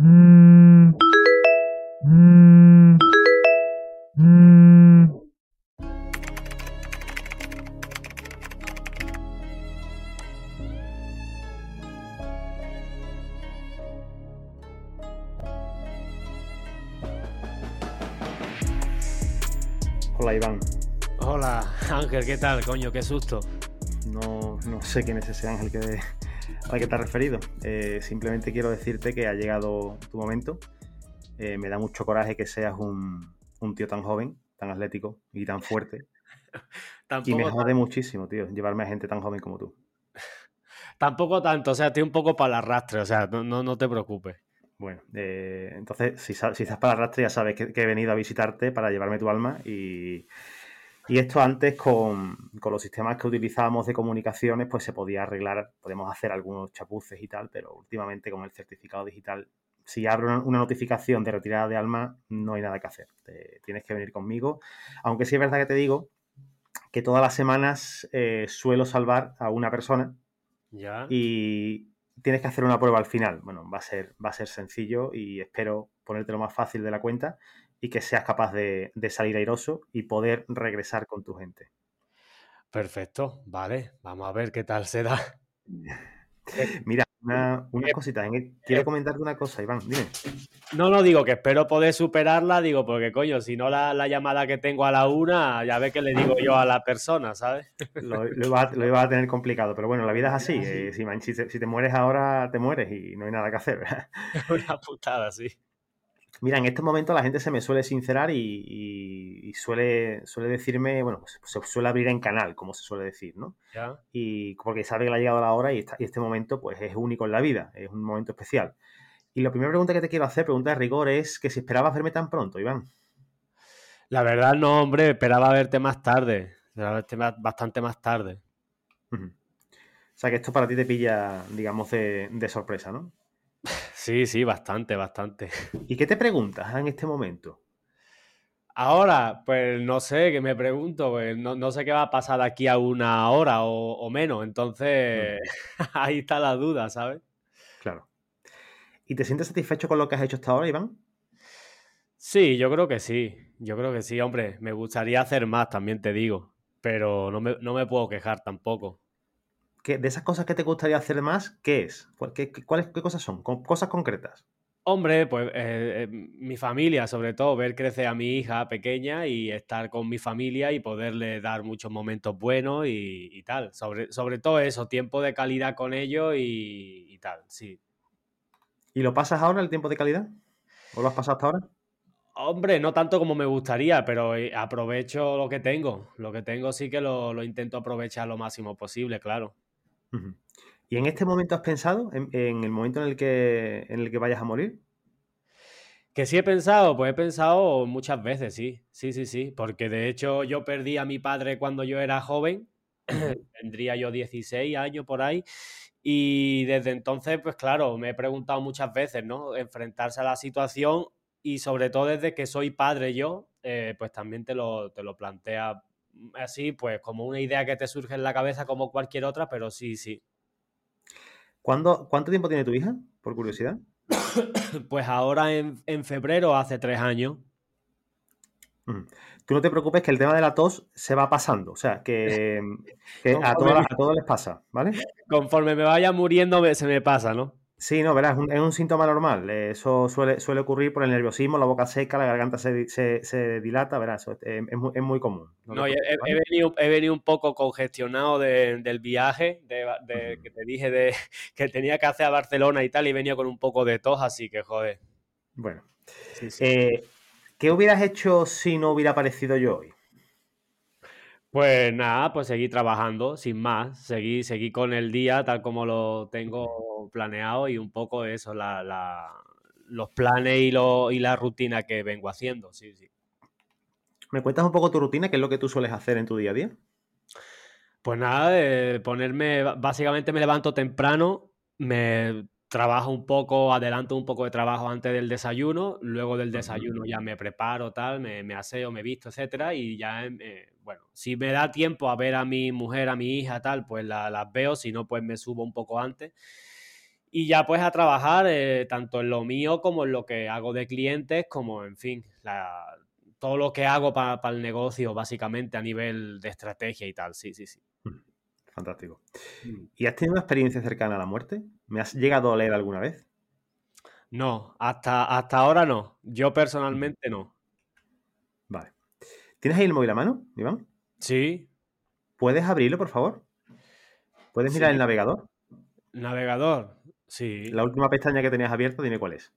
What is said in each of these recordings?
Hola Iván. Hola Ángel, ¿qué tal? Coño, qué susto. No, no sé quién es ese Ángel que, al que te has referido. Eh, simplemente quiero decirte que ha llegado tu momento. Eh, me da mucho coraje que seas un, un, tío tan joven, tan atlético y tan fuerte. y me jode muchísimo, tío, llevarme a gente tan joven como tú. Tampoco tanto, o sea, estoy un poco para el arrastre, o sea, no, no, no te preocupes. Bueno, eh, entonces, si, si, estás para el arrastre, ya sabes que, que, he venido a visitarte para llevarme tu alma y, y esto antes con, con, los sistemas que utilizábamos de comunicaciones, pues se podía arreglar, podemos hacer algunos chapuces y tal, pero últimamente con el certificado digital, si abro una, notificación de retirada de alma, no hay nada que hacer. Te, tienes que venir conmigo. Aunque sí es verdad que te digo que todas las semanas eh, suelo salvar a una persona ¿Ya? y tienes que hacer una prueba al final. Bueno, va a ser, va a ser sencillo y espero ponerte lo más fácil de la cuenta y que seas capaz de, de, salir airoso y poder regresar con tu gente. Perfecto, vale, vamos a ver qué tal se da. Mira, una, una cosita, quiero comentarte una cosa, Iván, dime. No, no digo que espero poder superarla, digo, porque coño, si no la, la llamada que tengo a la una, ya ves que le digo yo a la persona, ¿sabes? Lo, lo, iba, lo iba, a tener complicado, pero bueno, la vida es así. Eh, si, si, te, si, te, mueres ahora, te mueres y no hay nada que hacer. ¿verdad? Una putada, sí. Mira, en estos momentos la gente se me suele sincerar y, y, y suele, suele decirme, bueno, pues se suele abrir en canal, como se suele decir, ¿no? ¿Ya? Y porque sabe que le ha llegado la hora y, este momento, pues es único en la vida, es un momento especial. Y la primera pregunta que te quiero hacer, pregunta de rigor, es que si esperabas verme tan pronto, Iván. La verdad, no, hombre, esperaba verte más tarde, esperaba verte bastante más tarde. Uh -huh. O sea, que esto para ti te pilla, digamos, de, de sorpresa, ¿no? Sí, sí, bastante, bastante. ¿Y qué te preguntas en este momento? Ahora, pues no sé, que me pregunto, pues no, no, sé qué va a pasar aquí a una hora o, o menos, entonces mm. ahí está la duda, ¿sabes? Claro. ¿Y te sientes satisfecho con lo que has hecho hasta ahora, Iván? Sí, yo creo que sí, yo creo que sí, hombre, me gustaría hacer más, también te digo, pero no me, no me puedo quejar tampoco. ¿Qué, de esas cosas que te gustaría hacer más, ¿qué es? ¿Qué, qué, cuáles, qué cosas son? Cosas concretas. Hombre, pues eh, eh, mi familia, sobre todo, ver crecer a mi hija pequeña y estar con mi familia y poderle dar muchos momentos buenos y, y tal. Sobre, sobre todo eso, tiempo de calidad con ellos y, y, tal, sí. ¿Y lo pasas ahora el tiempo de calidad? ¿O lo has pasado hasta ahora? Hombre, no tanto como me gustaría, pero eh, aprovecho lo que tengo. Lo que tengo sí que lo, lo intento aprovechar lo máximo posible, claro. Uh -huh. ¿Y en este momento has pensado, en, en, el momento en el, que, en el que vayas a morir? Que sí he pensado, pues he pensado muchas veces, sí, sí, sí, sí, porque de hecho yo perdí a mi padre cuando yo era joven, tendría yo 16 años por ahí, y desde entonces, pues claro, me he preguntado muchas veces, ¿no? Enfrentarse a la situación y sobre todo desde que soy padre yo, eh, pues también te lo, te lo plantea así, pues como una idea que te surge en la cabeza como cualquier otra, pero sí, sí, ¿Cuándo, ¿Cuánto tiempo tiene tu hija, por curiosidad? Pues ahora en, en febrero, hace tres años. Tú no te preocupes que el tema de la tos se va pasando, o sea, que, que a, todos, a todos les pasa, ¿vale? Conforme me vaya muriendo se me pasa, ¿no? Sí, no, verás, es un, es un síntoma normal. Eso suele, suele, ocurrir por el nerviosismo, la boca seca, la garganta se, se, se dilata, verás, es, es, muy, es muy, común. No, no he, he, venido, he, venido, un poco congestionado de, del viaje, de, de, uh -huh. que te dije de, que tenía que hacer a Barcelona y tal, y venía con un poco de tos, así que joder. Bueno, sí, sí. Eh, ¿qué hubieras hecho si no hubiera aparecido yo hoy? Pues nada, pues seguí trabajando, sin más. Seguí, seguí con el día tal como lo tengo planeado y un poco eso, la, la, los planes y, lo, y la rutina que vengo haciendo, sí, sí. ¿Me cuentas un poco tu rutina? ¿Qué es lo que tú sueles hacer en tu día a día? Pues nada, eh, ponerme, básicamente me levanto temprano, me trabajo un poco, adelanto un poco de trabajo antes del desayuno, luego del desayuno ya me preparo, tal, me, me aseo, me visto, etcétera, y ya, eh, bueno, si me da tiempo a ver a mi mujer, a mi hija, tal, pues las la veo, si no, pues me subo un poco antes. y ya pues a trabajar eh, tanto en lo mío como en lo que hago de clientes, como en fin, todo lo que hago para el negocio básicamente a nivel de estrategia y tal, sí, sí, sí. Mm, fantástico. Mm. ¿Y has tenido una experiencia cercana a la muerte? ¿Me has llegado a leer alguna vez? No, hasta, hasta ahora no. Yo personalmente no. ¿Tienes ahí el móvil a mano, Iván? Sí. ¿Puedes abrirlo, por favor? ¿Puedes mirar el navegador? Navegador, sí. La última pestaña que tenías abierta, dime cuál es.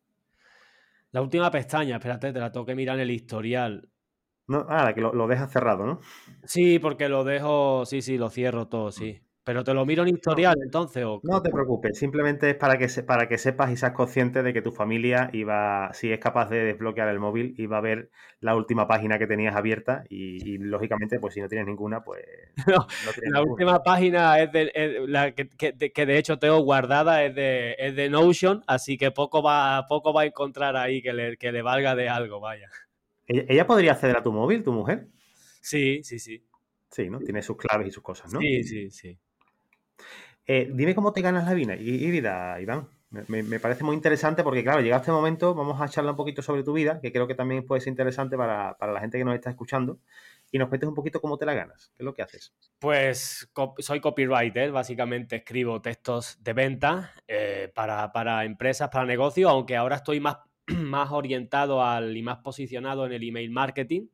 La última pestaña, espérate, te la tengo que mirar en el historial. No, ah, que lo, lo dejas cerrado, ¿no? Sí, porque lo dejo, sí, sí, lo cierro todo, sí. Pero te lo miro en historial entonces. ¿o? No te preocupes, simplemente es para que, para que sepas y seas consciente de que tu familia iba, si es capaz de desbloquear el móvil, iba a ver la última página que tenías abierta y, lógicamente, pues si no tienes ninguna, pues... No, la última página es de, la que, que, de hecho tengo guardada es de, es de Notion, así que poco va, poco va a encontrar ahí que le, que le valga de algo, vaya. ¿Ella podría acceder a tu móvil, tu mujer? Sí, sí, sí. Sí, ¿no? Tiene sus claves y sus cosas, ¿no? Sí, sí, sí. Eh, dime cómo te ganas la vida, y, vida, Iván. Me, parece muy interesante porque, claro, llega este momento, vamos a charlar un poquito sobre tu vida, que creo que también puede ser interesante para, la gente que nos está escuchando. Y nos cuentes un poquito cómo te la ganas, qué es lo que haces. Pues soy copywriter, básicamente escribo textos de venta eh, para, empresas, para negocios, aunque ahora estoy más, más orientado al y más posicionado en el email marketing.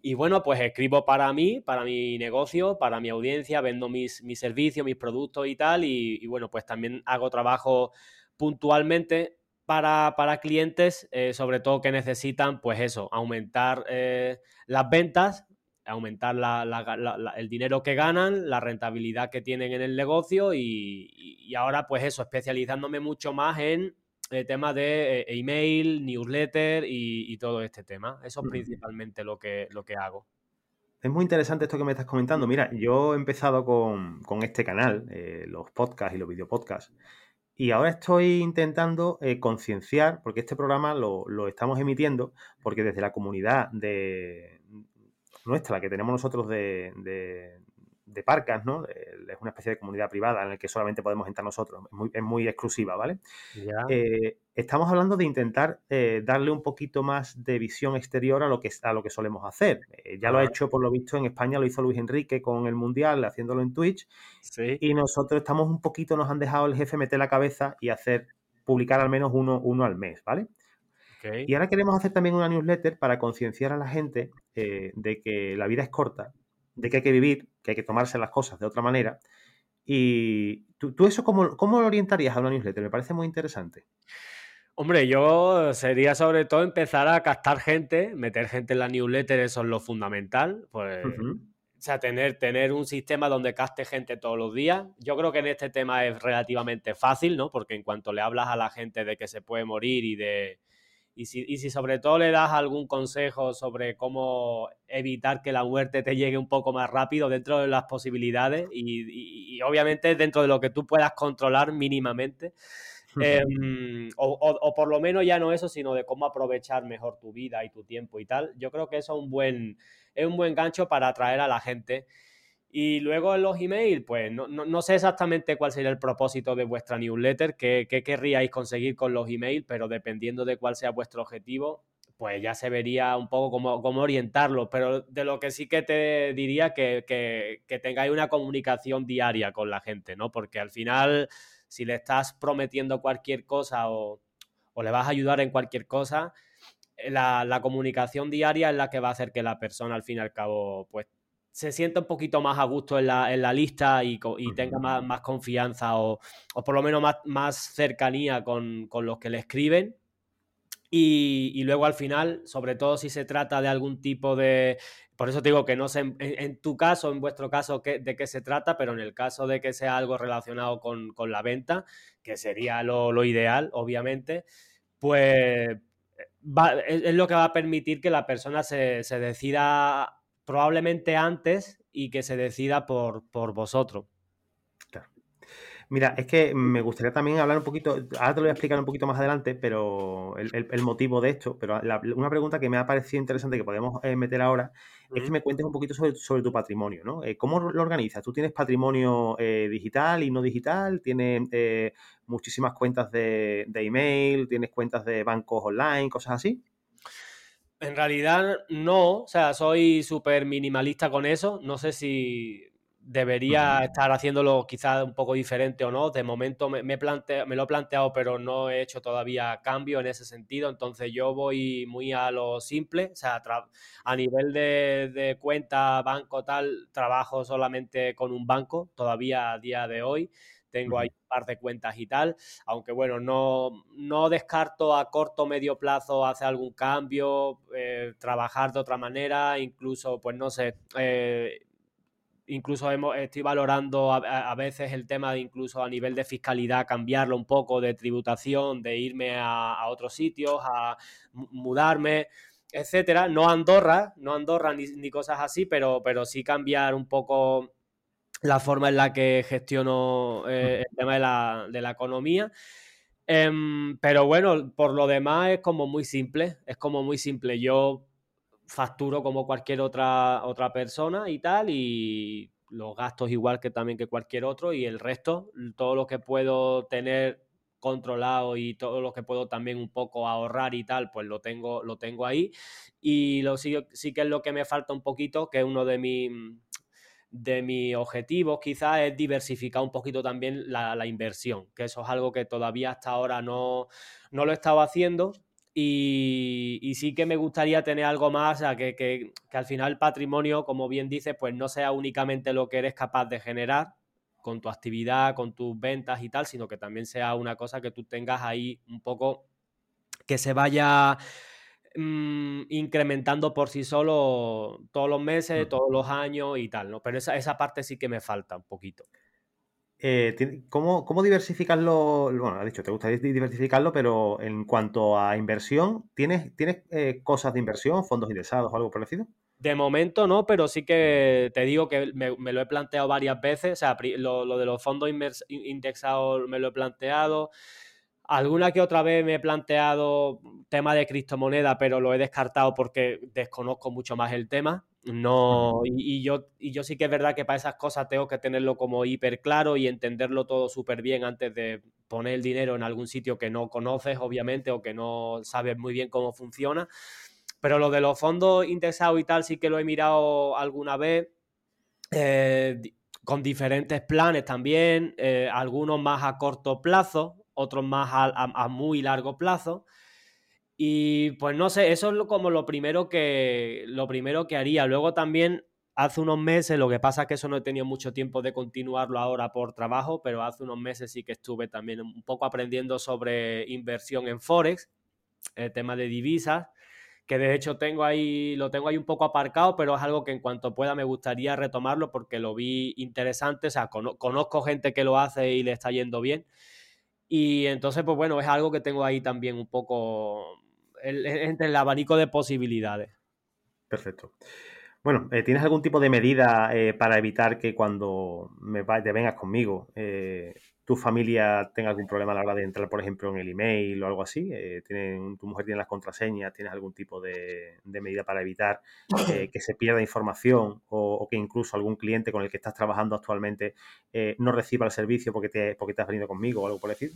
Y bueno, pues escribo para mí, para mi negocio, para mi audiencia, vendo mis, mis servicios, mis productos y tal. Y, bueno, pues también hago trabajo puntualmente para, clientes, eh, sobre todo que necesitan, pues eso, aumentar eh, las ventas, aumentar el dinero que ganan, la rentabilidad que tienen en el negocio y, y ahora, pues eso, especializándome mucho más en el tema de eh, email, newsletter y, todo este tema. Eso es principalmente lo que, lo que hago. Es muy interesante esto que me estás comentando. Mira, yo he empezado con, este canal, eh, los podcasts y los videopodcasts, y ahora estoy intentando eh, concienciar, porque este programa lo, estamos emitiendo, porque desde la comunidad de nuestra, que tenemos nosotros de, de Parcas, ¿no? Es una especie de comunidad privada en la que solamente podemos entrar nosotros, es muy, exclusiva, ¿vale? Eh, estamos hablando de intentar eh, darle un poquito más de visión exterior a lo que, a lo que solemos hacer. Eh, ya lo ha hecho, por lo visto, en España lo hizo Luis Enrique con el Mundial, haciéndolo en Twitch, y nosotros estamos un poquito, nos han dejado el jefe meter la cabeza y hacer, publicar al menos uno, uno al mes, ¿vale? Y ahora queremos hacer también una newsletter para concienciar a la gente de que la vida es corta de que hay que vivir, que hay que tomarse las cosas de otra manera. Y tú, eso, cómo, ¿cómo, lo orientarías a una newsletter? Me parece muy interesante. Hombre, yo sería sobre todo empezar a captar gente, meter gente en la newsletter, eso es lo fundamental. Pues, O sea, tener, tener un sistema donde caste gente todos los días. Yo creo que en este tema es relativamente fácil, ¿no? Porque en cuanto le hablas a la gente de que se puede morir y de, y si, sobre todo le das algún consejo sobre cómo evitar que la muerte te llegue un poco más rápido dentro de las posibilidades y, obviamente dentro de lo que tú puedas controlar mínimamente. Em, o, por lo menos ya no eso, sino de cómo aprovechar mejor tu vida y tu tiempo y tal. Yo creo que eso es un buen, es un buen gancho para atraer a la gente y luego en los emails, pues no, sé exactamente cuál sería el propósito de vuestra newsletter, qué, querríais conseguir con los emails, pero dependiendo de cuál sea vuestro objetivo, pues ya se vería un poco cómo, cómo orientarlo. Pero de lo que sí que te diría que, que, tengáis una comunicación diaria con la gente, ¿no? Porque al final, si le estás prometiendo cualquier cosa o, o le vas a ayudar en cualquier cosa, la, la, comunicación diaria es la que va a hacer que la persona al fin y al cabo pues se sienta un poquito más a gusto en la, en la lista y, tenga más, más confianza o, por lo menos más, más cercanía con, los que le escriben. Y, luego al final, sobre todo si se trata de algún tipo de... Por eso te digo que no sé en, tu caso, en vuestro caso, de qué se trata, pero en el caso de que sea algo relacionado con, la venta, que sería lo, ideal, obviamente, pues es, lo que va a permitir que la persona se, se decida probablemente antes y que se decida por, por vosotros. Mira, es que me gustaría también hablar un poquito, ahora te lo voy a explicar un poquito más adelante, pero el, motivo de esto, pero una pregunta que me ha parecido interesante que podemos eh, meter ahora es que me cuentes un poquito sobre, tu patrimonio, ¿no? Eh, ¿Cómo lo organizas? ¿Tú tienes patrimonio eh, digital y no digital? ¿Tienes muchísimas cuentas de, de email? ¿Tienes cuentas de bancos online? ¿Cosas así? En realidad no, o sea, soy súper minimalista con eso. No sé si debería estar haciéndolo quizás un poco diferente o no. De momento me, me, me lo he planteado, pero no he hecho todavía cambio en ese sentido. Entonces yo voy muy a lo simple. O sea, a nivel de, de, cuenta, banco, tal, trabajo solamente con un banco todavía a día de hoy. Tengo ahí un par de cuentas y tal, aunque bueno, no, no descarto a corto o medio plazo hacer algún cambio, eh, trabajar de otra manera, incluso, pues no sé, eh, incluso estoy valorando a, veces el tema de incluso a nivel de fiscalidad cambiarlo un poco de tributación, de irme a, otros sitios, a mudarme, etcétera. No Andorra, no Andorra ni, ni, cosas así, pero, pero sí cambiar un poco la forma en la que gestiono eh, el tema de la, de la economía. Em, pero bueno, por lo demás es como muy simple, es como muy simple. Yo facturo como cualquier otra, otra persona y tal, y los gastos igual que también que cualquier otro, y el resto, todo lo que puedo tener controlado y todo lo que puedo también un poco ahorrar y tal, pues lo tengo, lo tengo ahí. Y lo sí, sí que es lo que me falta un poquito, que es uno de mis de mis objetivos quizás es diversificar un poquito también la, inversión, que eso es algo que todavía hasta ahora no, no lo he estado haciendo. Y, sí que me gustaría tener algo más, o que, que, al final el patrimonio, como bien dices, pues no sea únicamente lo que eres capaz de generar con tu actividad, con tus ventas y tal, sino que también sea una cosa que tú tengas ahí un poco que se vaya mm, incrementando por sí solo todos los meses, todos los años y tal, ¿no? Pero esa, esa parte sí que me falta un poquito. Eh, ¿cómo, ¿Cómo diversificarlo? Bueno, has dicho, te gustaría diversificarlo, pero en cuanto a inversión, ¿tienes, ¿tienes eh, cosas de inversión, fondos indexados o algo parecido? De momento no, pero sí que te digo que me, lo he planteado varias veces. O sea, lo, lo de los fondos indexados me lo he planteado. Alguna que otra vez me he planteado tema de criptomoneda, pero lo he descartado porque desconozco mucho más el tema. No, y, yo, y yo sí que es verdad que para esas cosas tengo que tenerlo como hiper claro y entenderlo todo súper bien antes de poner el dinero en algún sitio que no conoces, obviamente, o que no sabes muy bien cómo funciona. Pero lo de los fondos indexados y tal sí que lo he mirado alguna vez. Eh, con diferentes planes también, eh, algunos más a corto plazo, otros más a muy largo plazo. Y pues no sé, eso es como lo primero que lo primero que haría. Luego también hace unos meses, lo que pasa es que eso no he tenido mucho tiempo de continuarlo ahora por trabajo, pero hace unos meses sí que estuve también un poco aprendiendo sobre inversión en Forex, el tema de divisas, que de hecho tengo ahí, lo tengo ahí un poco aparcado, pero es algo que en cuanto pueda me gustaría retomarlo porque lo vi interesante, o sea, conozco gente que lo hace y le está yendo bien. Y entonces, pues bueno, es algo que tengo ahí también un poco entre el abanico de posibilidades. Perfecto. Bueno, eh, ¿tienes algún tipo de medida eh, para evitar que cuando me te vengas conmigo eh, tu familia tenga algún problema a la hora de entrar, por ejemplo, en el email o algo así? ¿Tu mujer tiene las contraseñas? ¿Tienes algún tipo de, medida para evitar que se pierda información o, que incluso algún cliente con el que estás trabajando actualmente no reciba el servicio porque te, porque te has venido conmigo o algo por decir?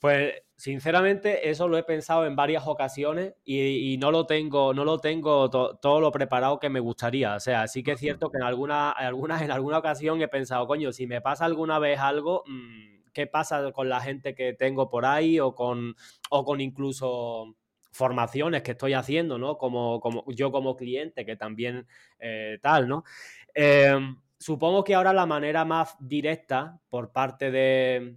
Pues sinceramente eso lo he pensado en varias ocasiones y, no lo tengo, no lo tengo todo lo preparado que me gustaría. O sea, sí que es cierto que en alguna, alguna, en alguna ocasión he pensado, coño, si me pasa alguna vez algo, mm, ¿qué pasa con la gente que tengo por ahí o con, o con incluso formaciones que estoy haciendo, ¿no? Como, como yo como cliente, que también eh, tal, ¿no? Em, supongo que ahora la manera más directa por parte de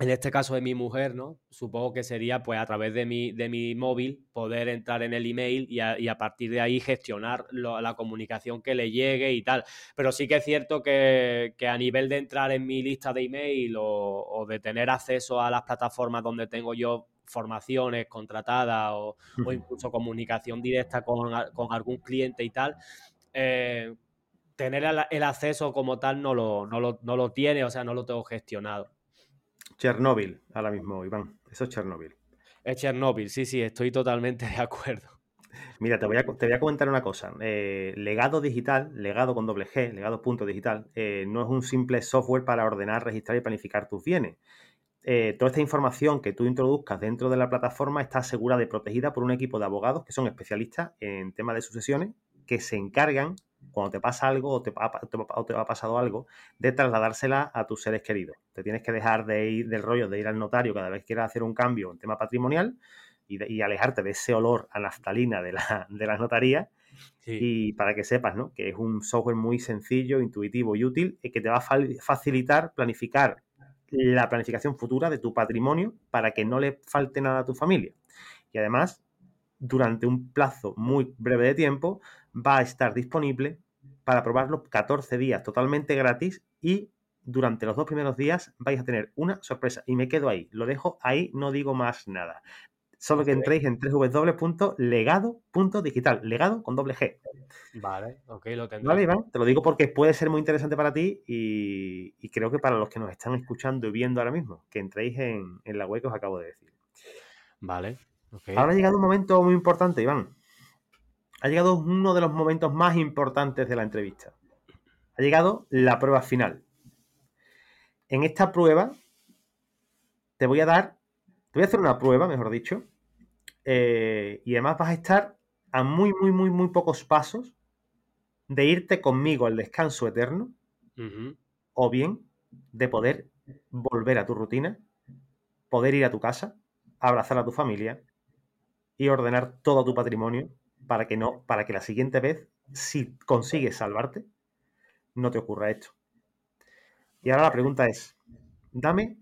en este caso de mi mujer, ¿no? Supongo que sería pues a través de mi, de mi móvil poder entrar en el email y a, partir de ahí gestionar la comunicación que le llegue y tal. Pero sí que es cierto que, a nivel de entrar en mi lista de email o, de tener acceso a las plataformas donde tengo yo formaciones contratadas o, incluso comunicación directa con, algún cliente y tal, eh, tener el acceso como tal no lo, no, lo, no lo tiene, o sea, no lo tengo gestionado. Chernóbil, ahora mismo, Iván. Eso es Chernóbil. Es Chernóbil, sí, sí, estoy totalmente de acuerdo. Mira, te voy a, te voy a comentar una cosa. Eh, legado digital, legado con doble G, legado punto digital, eh, no es un simple software para ordenar, registrar y planificar tus bienes. Eh, toda esta información que tú introduzcas dentro de la plataforma está asegurada y protegida por un equipo de abogados que son especialistas en temas de sucesiones que se encargan, cuando te pasa algo o te, o te ha pasado algo, de trasladársela a tus seres queridos. Te tienes que dejar de ir del rollo de ir al notario cada vez que quieras hacer un cambio en tema patrimonial y, alejarte de ese olor a naftalina de la, de las notarías. Y para que sepas, ¿no? Que es un software muy sencillo, intuitivo y útil y que te va a facilitar planificar la planificación futura de tu patrimonio para que no le falte nada a tu familia. Y además, durante un plazo muy breve de tiempo, va a estar disponible para probarlo 14 días totalmente gratis y durante los dos primeros días vais a tener una sorpresa. Y me quedo ahí, lo dejo ahí, no digo más nada. Solo que entréis en www.legado.digital. Legado con doble G. Vale, ok, lo tendré. Vale, Iván, te lo digo porque puede ser muy interesante para ti y, creo que para los que nos están escuchando y viendo ahora mismo, que entréis en, la web que os acabo de decir. Vale, ok. Ahora ha llegado un momento muy importante, Iván. Ha llegado uno de los momentos más importantes de la entrevista. Ha llegado la prueba final. En esta prueba te voy a dar voy a hacer una prueba, mejor dicho. Eh, y además vas a estar a muy, muy, muy, muy pocos pasos de irte conmigo al descanso eterno. O bien de poder volver a tu rutina, poder ir a tu casa, abrazar a tu familia y ordenar todo tu patrimonio para que no, para que la siguiente vez, si consigues salvarte, no te ocurra esto. Y ahora la pregunta es, dame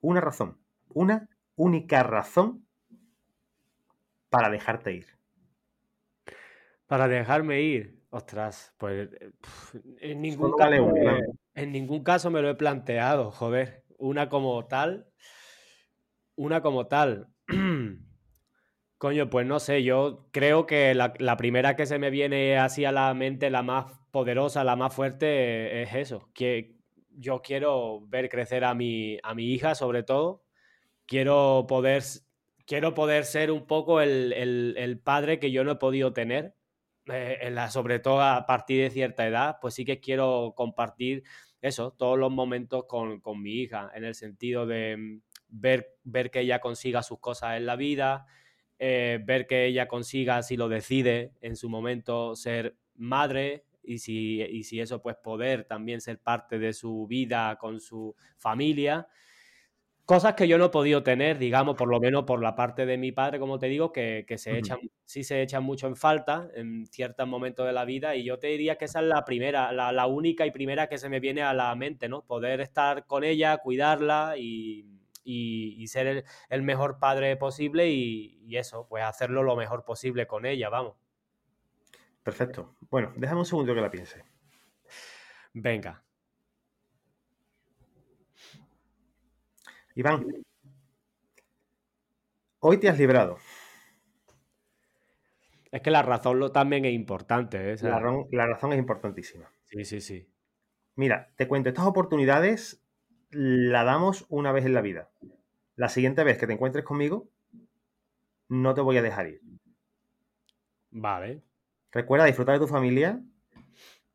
una razón, una única razón para dejarte ir? Para dejarme ir. Ostras, pues en ningún, caso, en ningún caso me lo he planteado, joder. Una como tal, una como tal. Coño, pues no sé, yo creo que la, la, primera que se me viene así a la mente, la más poderosa, la más fuerte, es eso. Que yo quiero ver crecer a mi, a mi hija, sobre todo, quiero poder, quiero poder ser un poco el, padre que yo no he podido tener, eh, en la, sobre todo a partir de cierta edad, pues sí que quiero compartir eso, todos los momentos con, mi hija, en el sentido de mm, ver, ver que ella consiga sus cosas en la vida, eh, ver que ella consiga, si lo decide en su momento, ser madre, y si, y si, eso, pues poder también ser parte de su vida con su familia. Cosas que yo no he podido tener, digamos, por lo menos por la parte de mi padre, como te digo, que, se echan, sí se echan mucho en falta en ciertos momentos de la vida. Y yo te diría que esa es la primera, la, única y primera que se me viene a la mente, ¿no? Poder estar con ella, cuidarla y, ser el, mejor padre posible y, y, eso, pues hacerlo lo mejor posible con ella, vamos. Perfecto. Bueno, déjame un segundo que la piense. Venga. Iván, hoy te has librado. Es que la razón lo, también es importante. ¿eh? la, razón, es importantísima. Sí, sí, sí. Mira, te cuento, estas oportunidades la damos una vez en la vida. La siguiente vez que te encuentres conmigo, no te voy a dejar ir. Vale. Recuerda disfrutar de tu familia,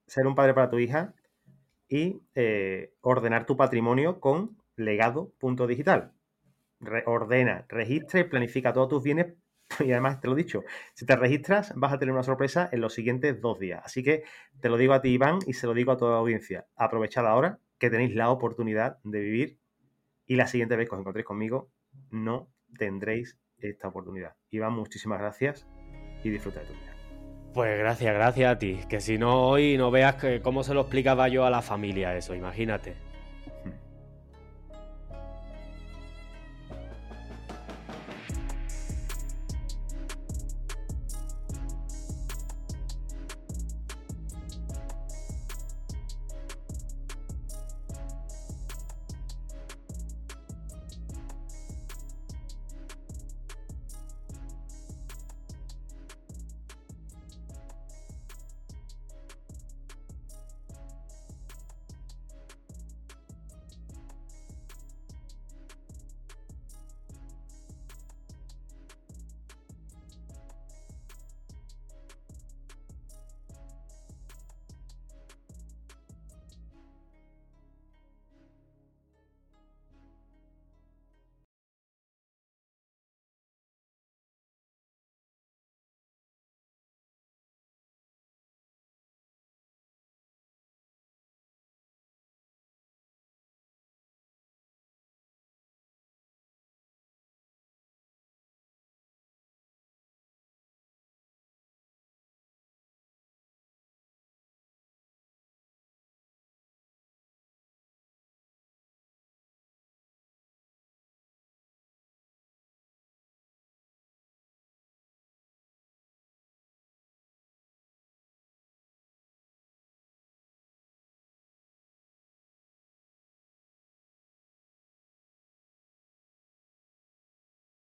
ser un padre para tu hija y eh, ordenar tu patrimonio con legado.digital. ordena, registra y planifica todos tus bienes. Y además te lo he dicho, si te registras vas a tener una sorpresa en los siguientes dos días. Así que te lo digo a ti, Iván, y se lo digo a toda la audiencia. Aprovechad ahora que tenéis la oportunidad de vivir y la siguiente vez que os encontréis conmigo no tendréis esta oportunidad. Iván, muchísimas gracias y disfruta de tu vida. Pues gracias, gracias a ti. Que si no hoy no veas que, cómo se lo explicaba yo a la familia eso, imagínate.